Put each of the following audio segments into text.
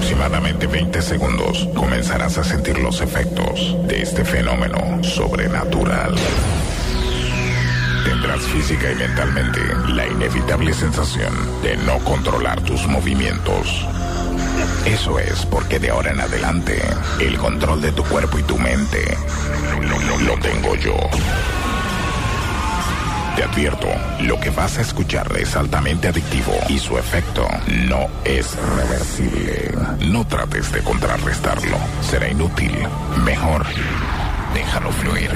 aproximadamente 20 segundos comenzarás a sentir los efectos de este fenómeno sobrenatural. Tendrás física y mentalmente la inevitable sensación de no controlar tus movimientos. Eso es porque de ahora en adelante el control de tu cuerpo y tu mente lo, tengo yo. Te advierto, lo que vas a escuchar es altamente adictivo y su efecto no es reversible. No trates de contrarrestarlo, será inútil. Mejor, déjalo fluir.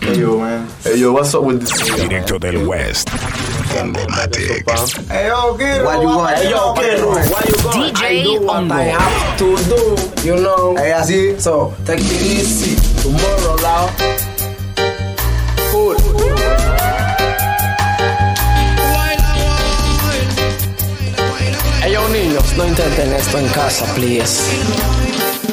Hey yo, man. Hey yo, what's up with this? Directo del West. Emblematic. Hey yo, get What you want? Hey yo, get Why you going? DJ I do what I have to do, you know. Hey, así. So, take it easy. Tomorrow, loud. No intenten esto en casa, please.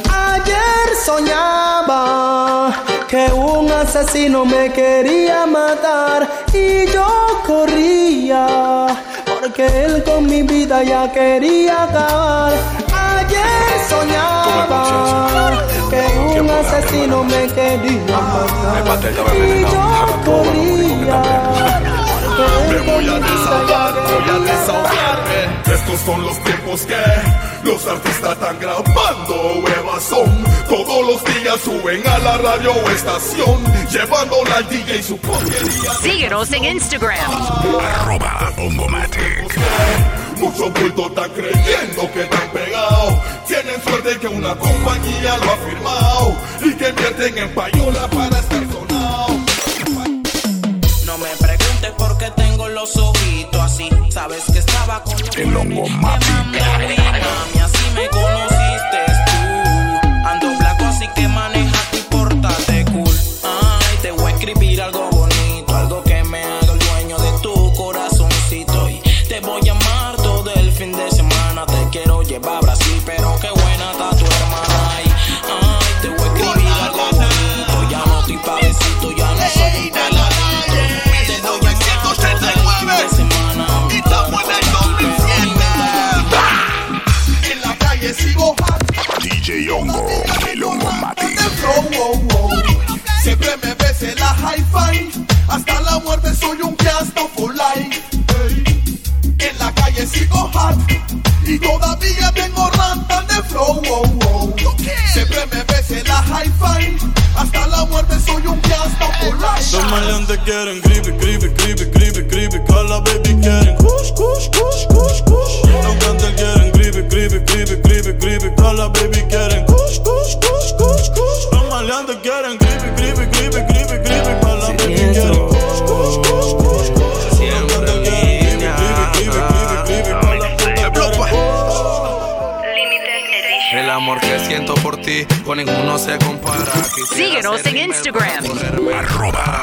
Ayer soñaba que un asesino me quería matar y yo corría porque él con mi vida ya quería acabar. Ayer soñaba que un asesino me quería matar y yo corría. Me voy a desahogar, voy a desahogarme. Estos son los tiempos que los artistas están grabando huevas son. Todos los días suben a la radio estación, llevándola al DJ y su porquería. Síguenos en Instagram. Arroba Ongomatic. Muchos bultos están creyendo que están pegados. Tienen suerte que una compañía lo ha firmado y que invierten en payola para estar El Ongomatic. Mami, así me conociste Y todavía tengo rantan de flow, wow, wow. Siempre me ves en la hi-fi. Hasta la muerte soy un fiasco for life. Los maleantes quieren creepy, creepy, creepy, creepy, creepy. Call baby quieren siento por ti con ninguno se compara. Quisiera Síguenos en Instagram. Arroba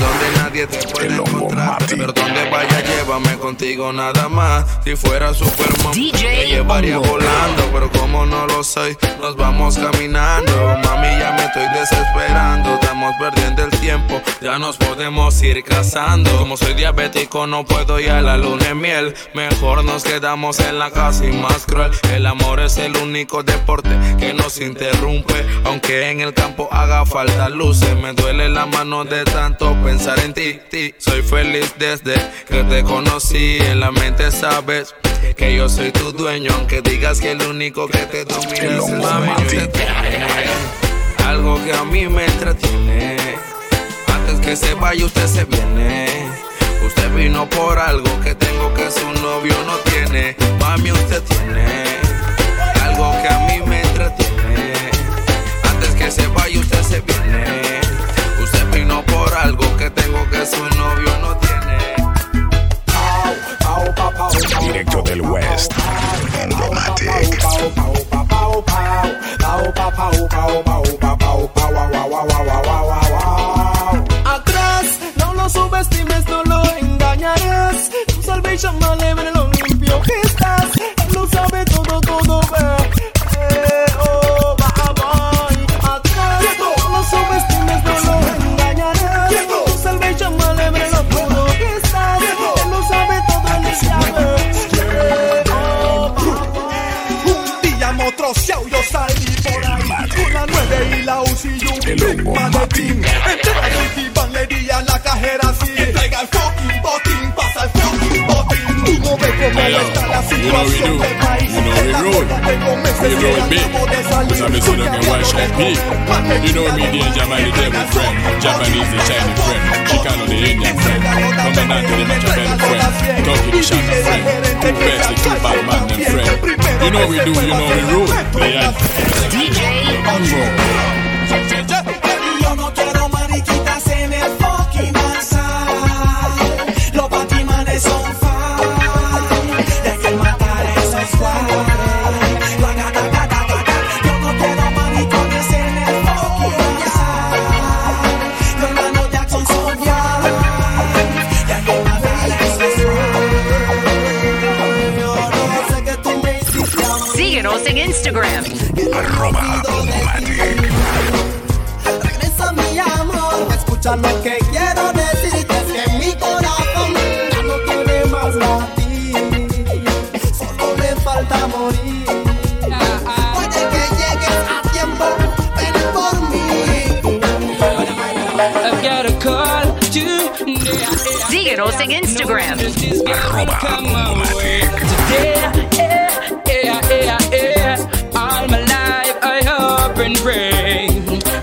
donde nadie te puede encontrar. Pero donde vaya, llévame contigo nada más. Si fuera Superman, DJ te llevaría volando. Pero como no lo soy, nos vamos caminando. Mami, ya me estoy desesperando. Estamos perdiendo el tiempo, ya nos podemos ir casando. Como soy diabético, no puedo ir a la luna de miel. Mejor nos quedamos en la casa y más cruel. El amor es el único deporte que nos interrumpe. Aunque en el campo haga falta luces, me duele la mano de tanto pensar en ti. ti. Soy feliz desde que te conocí. En la mente sabes que yo soy tu dueño. Aunque digas que el único que te domina es el tiene algo que a mí me entretiene. Antes que se vaya, usted se viene. Usted vino por algo que tengo que su novio no tiene. Mami, usted tiene algo que a mí me entretiene. Antes que se vaya, usted se viene. Vino por algo que tengo que su novio no tiene. Directo del West. Atrás, how we do. You know we roll. We roll big. Cause I'm the son of a white and pig. You know me, the Japanese devil friend. Japanese, the Chinese friend. Chicano, the Indian friend. Coming out to the Machiavelli friend. Talking to Shana friend. Two best, the two bad man and friend. You know we do, you know we roll. They are DJ Unroll. Yo no quiero mariquita, se me fue. Instagram. Arroba Ongomatic. Regresa mi amor, escucha lo que quiero decirte es que mi corazón ya no tiene más latir, solo me falta morir. Puede que llegues a tiempo, ven por mí. Síguenos en Instagram. Arroba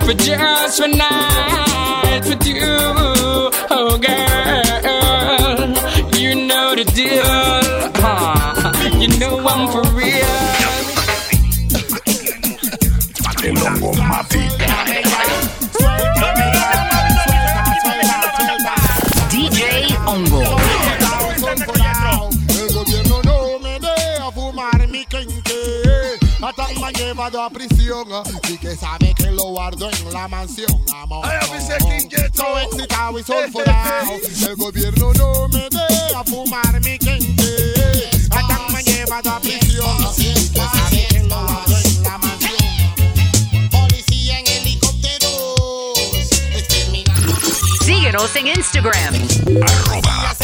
for just one night with you, oh girl. You know the deal, huh? You know I'm for real. DJ Ongo. Hasta me han llevado a prisión. Y que sabe que lo guardo en la mansión. Amor. So excitado y sulfurado. El gobierno no me deja fumar mi quenque. Hasta me han llevado a prisión. Y que sabe que lo guardo en la mansión. Policía en helicópteros. Exterminando Síguenos en Instagram. Arroba